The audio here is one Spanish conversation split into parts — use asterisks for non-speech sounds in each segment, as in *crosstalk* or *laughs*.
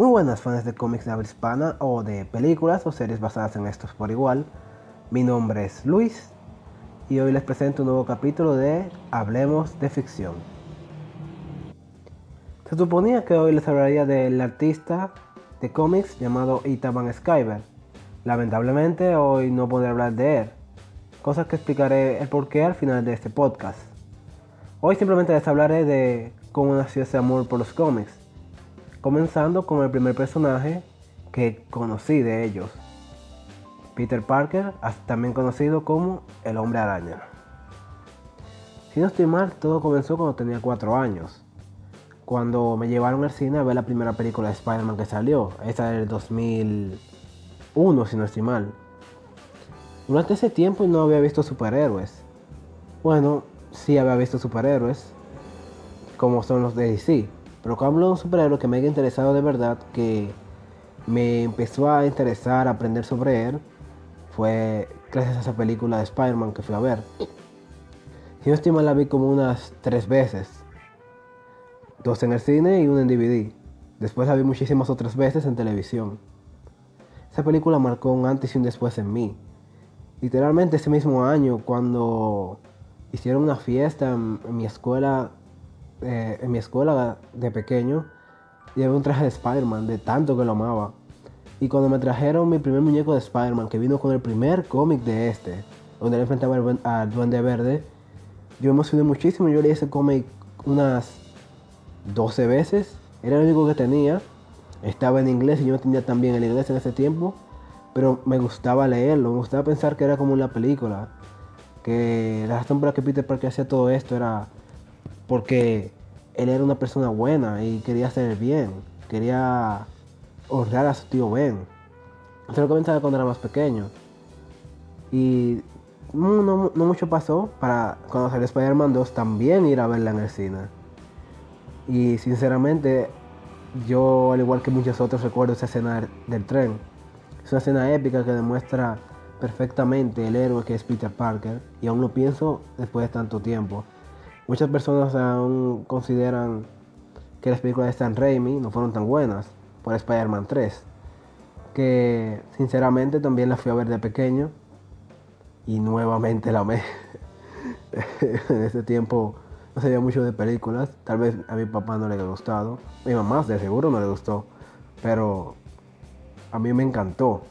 Muy buenas fans de cómics de habla hispana o de películas o series basadas en estos por igual. Mi nombre es Luis y hoy les presento un nuevo capítulo de Hablemos de Ficción. Se suponía que hoy les hablaría del artista de cómics llamado Itaban Skyver. Lamentablemente hoy no podré hablar de él, cosas que explicaré el porqué al final de este podcast. Hoy simplemente les hablaré de cómo nació ese amor por los cómics comenzando con el primer personaje que conocí de ellos, Peter Parker, también conocido como el hombre araña. Si no estoy mal, todo comenzó cuando tenía 4 años, cuando me llevaron al cine a ver la primera película de Spider-Man que salió, esa del 2001 si no estoy mal. Durante ese tiempo no había visto superhéroes. Bueno, sí había visto superhéroes, como son los de DC, pero cuando hablo de un superhéroe que me haya interesado de verdad, que me empezó a interesar, a aprender sobre él, fue gracias a esa película de Spider-Man que fui a ver. Si no estoy mal, la vi como unas tres veces. Dos en el cine y una en DVD. Después la vi muchísimas otras veces en televisión. Esa película marcó un antes y un después en mí. Literalmente ese mismo año, cuando hicieron una fiesta en, en mi escuela eh, en mi escuela de pequeño, llevé un traje de Spider-Man, de tanto que lo amaba. Y cuando me trajeron mi primer muñeco de Spider-Man, que vino con el primer cómic de este, donde él enfrentaba al, Duende Verde, yo me emocioné muchísimo. Yo leí ese cómic unas 12 veces. Era el único que tenía. Estaba en inglés y yo no tenía también el inglés en ese tiempo. Pero me gustaba leerlo, me gustaba pensar que era como una película. Que la razón por la que Peter Parker hacía todo esto era porque él era una persona buena y quería hacer bien, quería honrar a su tío Ben. Eso lo comenzaba cuando era más pequeño. Y no, mucho pasó para cuando salió Spider-Man 2 también ir a verla en el cine. Y sinceramente, yo al igual que muchos otros recuerdo esa escena del tren. Es una escena épica que demuestra perfectamente el héroe que es Peter Parker. Y aún lo pienso después de tanto tiempo. Muchas personas aún consideran que las películas de Stan Raimi no fueron tan buenas por Spider-Man 3. Que sinceramente también la fui a ver de pequeño y nuevamente la amé. *laughs* en ese tiempo no sabía mucho de películas. Tal vez a mi papá no le haya gustado. A mi mamá de seguro no le gustó. Pero a mí me encantó.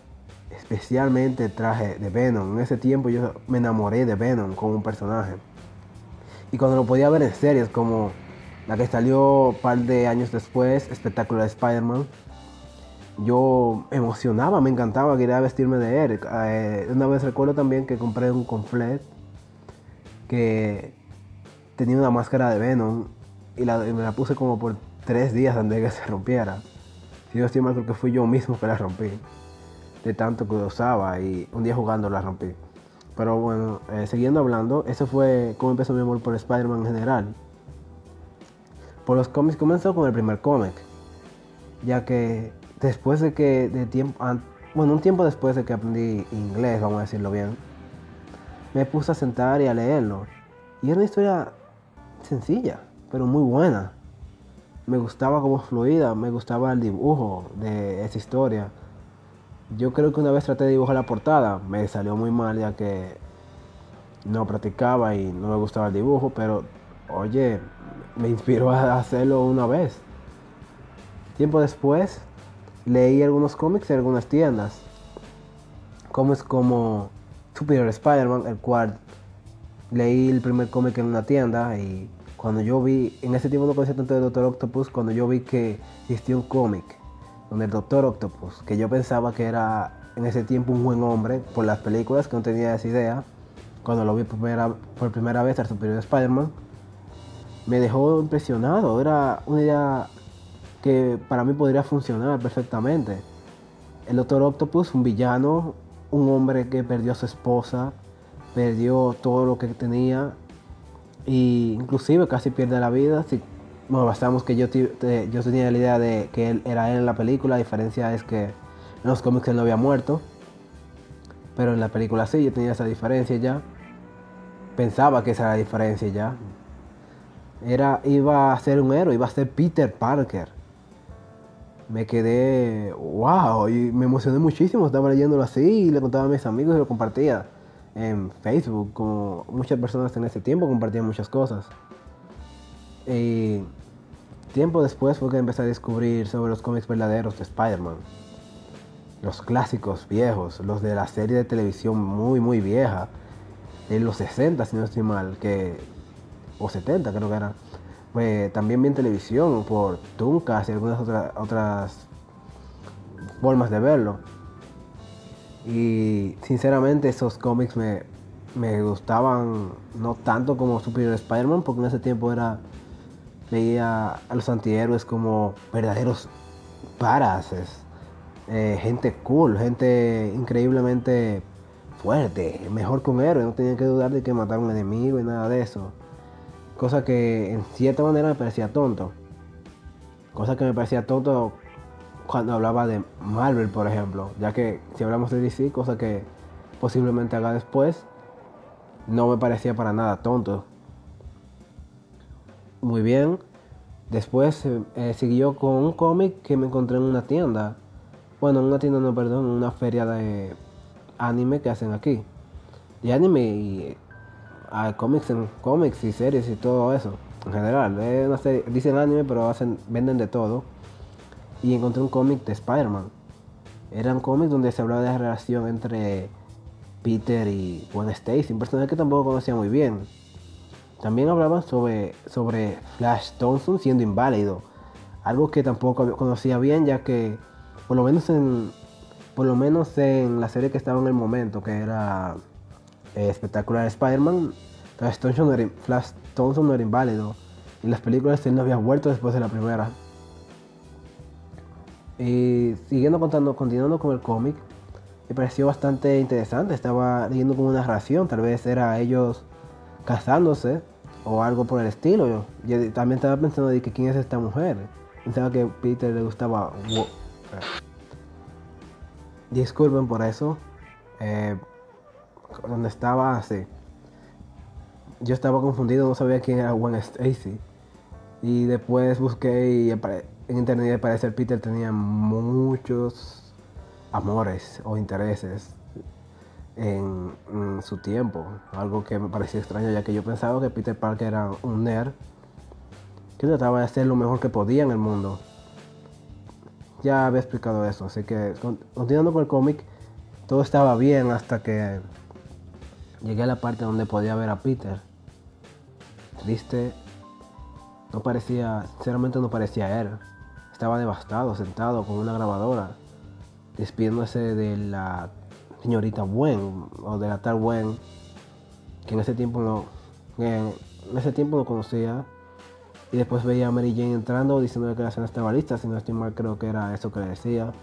Especialmente el traje de Venom. En ese tiempo yo me enamoré de Venom como un personaje. Y cuando lo podía ver en series como la que salió un par de años después, Espectacular Spider-Man, yo emocionaba, me encantaba, quería vestirme de él. Eh, una vez recuerdo también que compré un conflet que tenía una máscara de Venom y, me la puse como por tres días antes de que se rompiera. Si yo estoy mal, creo que fui yo mismo que la rompí. De tanto que usaba y un día jugando la rompí. Pero bueno, eh, siguiendo hablando, eso fue como empezó mi amor por Spider-Man en general. Por los cómics comenzó con el primer cómic, ya que después de que, de tiempo, bueno, un tiempo después de que aprendí inglés, vamos a decirlo bien, me puse a sentar y a leerlo. Y era una historia sencilla, pero muy buena. Me gustaba como fluida, me gustaba el dibujo de esa historia. Yo creo que una vez traté de dibujar la portada, me salió muy mal ya que no practicaba y no me gustaba el dibujo, pero oye, me inspiró a hacerlo una vez. Tiempo después leí algunos cómics en algunas tiendas. Cómics como Superior Spider-Man, el cual leí el primer cómic en una tienda y cuando yo vi, en ese tiempo no conocía tanto de Doctor Octopus, cuando yo vi que existía un cómic donde el Doctor Octopus, que yo pensaba que era en ese tiempo un buen hombre por las películas, que no tenía esa idea, cuando lo vi por primera, por primera vez al Superior Spider-Man, me dejó impresionado. Era una idea que para mí podría funcionar perfectamente. El Doctor Octopus, un villano, un hombre que perdió a su esposa, perdió todo lo que tenía e inclusive casi pierde la vida. Bueno, bastamos que yo, yo tenía la idea de que él era él en la película, la diferencia es que en los cómics él no había muerto, pero en la película sí, yo tenía esa diferencia ya. Pensaba que esa era la diferencia ya. Era, iba a ser un héroe, iba a ser Peter Parker. me quedé, wow, y me emocioné muchísimo, estaba leyéndolo así y le contaba a mis amigos y lo compartía en Facebook, como muchas personas en ese tiempo compartían muchas cosas. Y tiempo después fue que empecé a descubrir sobre los cómics verdaderos de Spider-Man. Los clásicos viejos, los de la serie de televisión muy, muy vieja, de los 60, si no estoy mal, que, o 70 creo que era. Pues también vi en televisión por Tuncas y algunas otras, otras formas de verlo. Y sinceramente esos cómics me, me gustaban no tanto como Superior Spider-Man, porque en ese tiempo era veía a los antihéroes como verdaderos parases, eh, gente cool, gente increíblemente fuerte, mejor que un héroe, no tenía que dudar de que matar un enemigo y nada de eso. Cosa que en cierta manera me parecía tonto. Cosa que me parecía tonto cuando hablaba de Marvel, por ejemplo. Ya que si hablamos de DC, cosa que posiblemente haga después, no me parecía para nada tonto. Muy bien. Después eh, siguió con un cómic que me encontré en una tienda. Bueno, en una tienda, no, perdón, en una feria de anime que hacen aquí. De anime y ah, cómics en cómics y series y todo eso. En general, dicen anime, pero hacen, venden de todo y encontré un cómic de Spider-Man. Era un cómic donde se hablaba de la relación entre Peter y Gwen Stacy, un personaje que tampoco conocía muy bien. También hablaban sobre, sobre Flash Thompson siendo inválido, algo que tampoco conocía bien ya que por lo menos en por lo menos en la serie que estaba en el momento, que era eh, espectacular Spider-Man, Flash Thompson, no era, inválido. Y las películas él no había vuelto después de la primera. Y siguiendo contando, continuando con el cómic, me pareció bastante interesante. Estaba leyendo como una narración, tal vez era ellos casándose o algo por el estilo. Yo, también estaba pensando de que quién es esta mujer. Pensaba que Peter le gustaba. Disculpen por eso. Eh, donde estaba así. Yo estaba confundido, no sabía quién era Gwen Stacy. Y después busqué y en internet al parecer Peter tenía muchos amores o intereses en, su tiempo. Algo que me parecía extraño ya que yo pensaba que Peter Parker era un nerd que trataba de hacer lo mejor que podía en el mundo. Ya había explicado eso, así que continuando con el cómic, todo estaba bien hasta que llegué a la parte donde podía ver a Peter. Triste, no parecía, sinceramente no parecía él. Estaba devastado, sentado con una grabadora, despidiéndose de la señorita Wen, o de la tal Wen, que en ese tiempo no, en, ese tiempo no conocía. Y después veía a Mary Jane entrando diciendo que la cena estaba lista, si no estoy mal creo que era eso que le decía.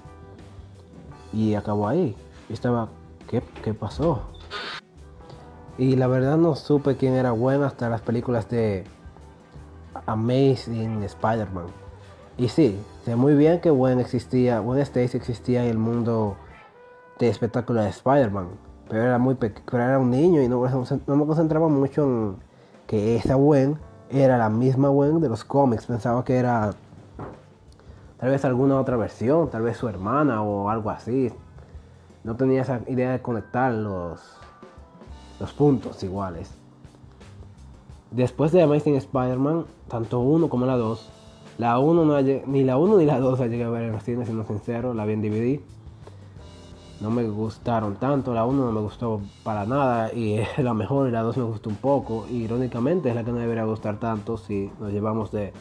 Y acabó ahí. Y estaba, ¿qué, qué pasó? Y la verdad no supe quién era Gwen hasta las películas de Amazing Spider-Man. Y sí, sé muy bien que Gwen existía, Gwen Stacy existía en el mundo de espectáculo de Spider-Man. Pero era muy pero era un niño y no, me concentraba mucho en que esa Gwen era la misma Gwen de los cómics. Pensaba que era tal vez alguna otra versión, tal vez su hermana o algo así. No tenía esa idea de conectar los, los puntos iguales. Después de Amazing Spider-Man, tanto uno como la 2, la 1 no ni la 1 ni la 2 la llegué a ver en los cines, siendo sincero, la vi en DVD. No me gustaron tanto, la 1 no me gustó para nada y *laughs* la mejor y la 2 me gustó un poco. Y irónicamente es la que no debería gustar tanto si nos llevamos de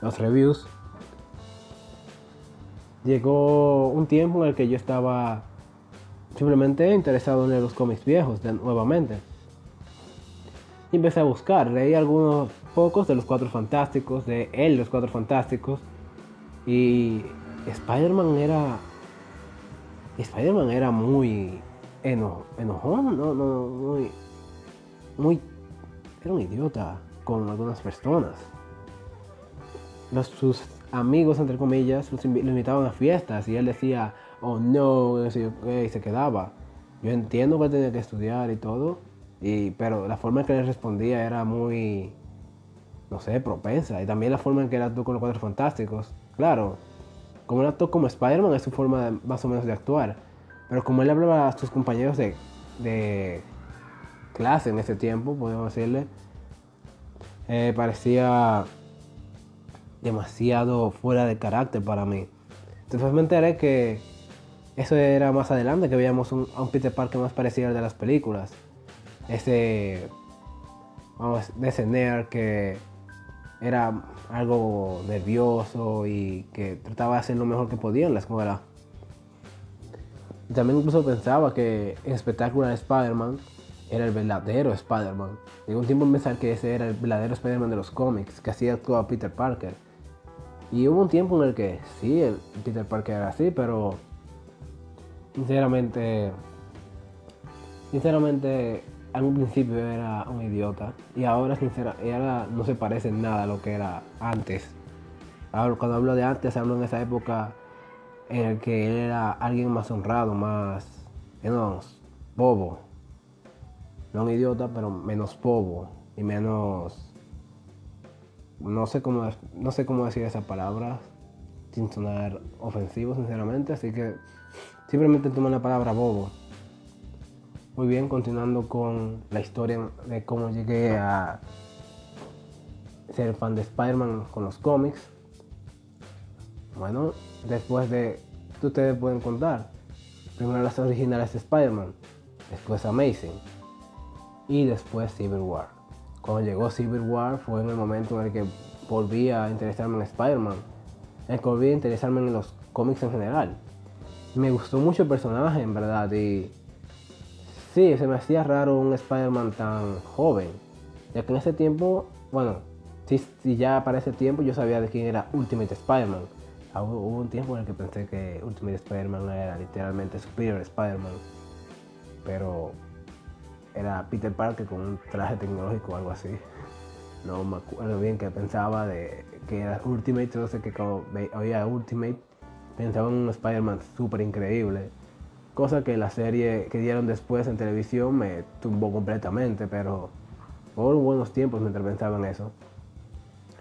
los reviews. Llegó un tiempo en el que yo estaba simplemente interesado en los cómics viejos de, nuevamente. Y empecé a buscar, leí algunos pocos de los Cuatro Fantásticos, de él, los Cuatro Fantásticos. Y Spider-Man era. Spider-Man era muy enojón, no, no, muy. Muy. Era un idiota con algunas personas. Los, sus amigos, entre comillas, los, invitaban a fiestas y él decía, oh no, y se quedaba. Yo entiendo que tenía que estudiar y todo, y, pero la forma en que él respondía era muy no sé, propensa. Y también la forma en que era tú con los cuatro fantásticos. Claro, como él actuó como Spider-Man es su forma más o menos de actuar. Pero como él hablaba a sus compañeros de, clase en ese tiempo, podemos decirle, eh, parecía demasiado fuera de carácter para mí. Entonces me enteré que eso era más adelante, que veíamos un, a un Peter Parker más parecido al de las películas. Ese, vamos, de ese nerd que era algo nervioso y que trataba de hacer lo mejor que podía en la escuela. también incluso pensaba que en Espectacular Spider-Man era el verdadero Spider-Man. Llegó un tiempo en pensar que ese era el verdadero Spider-Man de los cómics, que así actuaba Peter Parker. Y hubo un tiempo en el que sí, el Peter Parker era así, pero sinceramente, sinceramente, un principio era un idiota y ahora, sincera, y ahora no se parece en nada a lo que era antes. Ahora, cuando hablo de antes, hablo en esa época en el que él era alguien más honrado, más, menos bobo. No un idiota, pero menos bobo y menos no sé cómo no sé cómo decir esa palabra sin sonar ofensivo sinceramente así que simplemente tomo la palabra bobo muy bien continuando con la historia de cómo llegué a ser fan de Spider-Man con los cómics bueno después de ustedes pueden contar primero las originales de Spider-Man después Amazing y después Civil War cuando llegó Civil War fue en el momento en el que volví a interesarme en Spider-Man, en el que volví a interesarme en los cómics en general. Me gustó mucho el personaje, en verdad, y sí, se me hacía raro un Spider-Man tan joven, ya que en ese tiempo, bueno, si, ya para ese tiempo yo sabía de quién era Ultimate Spider-Man. Hubo un tiempo en el que pensé que Ultimate Spider-Man era literalmente Superior Spider-Man, pero era Peter Parker con un traje tecnológico o algo así. *laughs* No me acuerdo bien que pensaba de que era Ultimate, no sé que cuando oía Ultimate pensaba en un Spider-Man súper increíble. Cosa que la serie que dieron después en televisión me tumbó completamente, pero por buenos tiempos mientras pensaba en eso.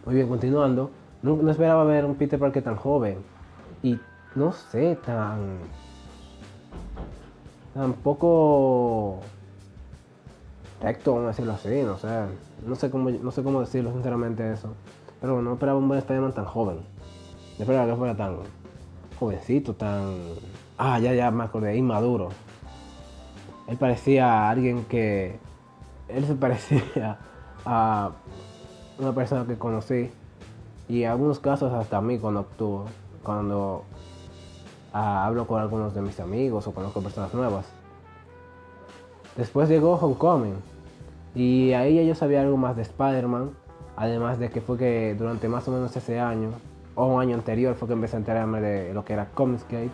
Muy bien, continuando. No, esperaba ver un Peter Parker tan joven y no sé, tan. tan poco recto, vamos a decirlo así, no sé. No sé cómo, no sé cómo decirlo sinceramente eso. Pero bueno, no esperaba un buen Spider-Man tan joven. No esperaba que fuera tan jovencito, tan... Ah, ya, ya me acordé, inmaduro. Él parecía a alguien que... Él se parecía *laughs* a una persona que conocí. Y en algunos casos hasta a mí cuando actúo. Cuando ah, hablo con algunos de mis amigos o conozco personas nuevas. Después llegó Homecoming y ahí ya yo sabía algo más de Spider-Man, además de que fue que durante más o menos ese año, o un año anterior, fue que empecé a enterarme de lo que era Comicscape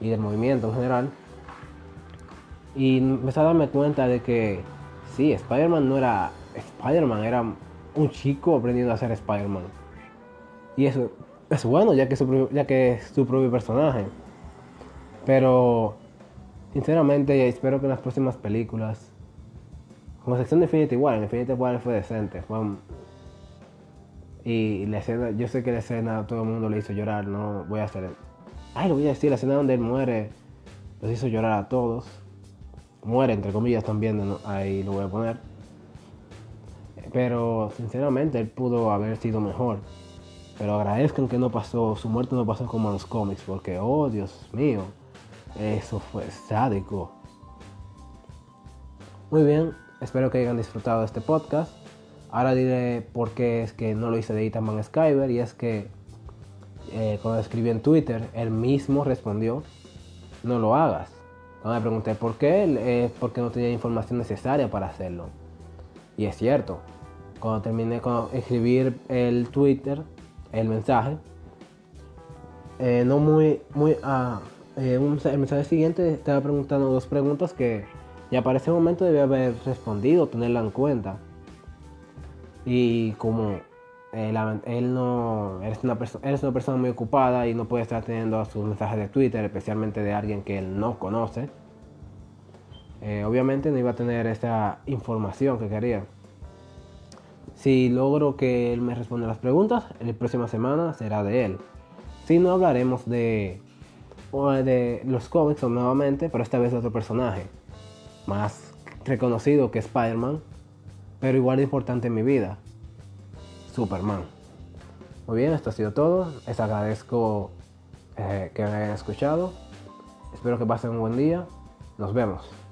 y del movimiento en general. Y empecé a darme cuenta de que sí, Spider-Man no era Spider-Man, era un chico aprendiendo a ser Spider-Man. Y eso es bueno, ya que, su, ya que es su propio personaje. Pero, sinceramente, espero que en las próximas películas como sección de Infinity War, en Infinity War fue decente. y la escena, yo sé que la escena todo el mundo le hizo llorar, no voy a hacer. Ay, lo voy a decir, la escena donde él muere los hizo llorar a todos. Muere, entre comillas, también, ahí lo voy a poner. Pero sinceramente él pudo haber sido mejor. Pero agradezcan que no pasó, su muerte no pasó como en los cómics, porque, oh Dios mío, eso fue sádico. Muy bien, Espero que hayan disfrutado de este podcast. Ahora diré por qué es que no lo hice de Itaman Skyber y es que eh, cuando escribí en Twitter, él mismo respondió, no lo hagas. Cuando me pregunté por qué, eh, porque no tenía información necesaria para hacerlo. Y es cierto, cuando terminé con escribir el Twitter, el mensaje, eh, no muy, muy, ah, el mensaje siguiente estaba preguntando dos preguntas que ya para ese momento debe haber respondido, tenerla en cuenta. Y como él, no eres una, eres una persona muy ocupada y no puede estar teniendo sus mensajes de Twitter, especialmente de alguien que él no conoce, eh, obviamente no iba a tener esa información que quería. Si logro que él me responda las preguntas, la próxima semana será de él. Si no hablaremos de, de los cómics nuevamente, pero esta vez de otro personaje más reconocido que Spider-Man, pero igual de importante en mi vida, Superman. Muy bien, esto ha sido todo. Les agradezco eh, que me hayan escuchado. Espero que pasen un buen día. Nos vemos.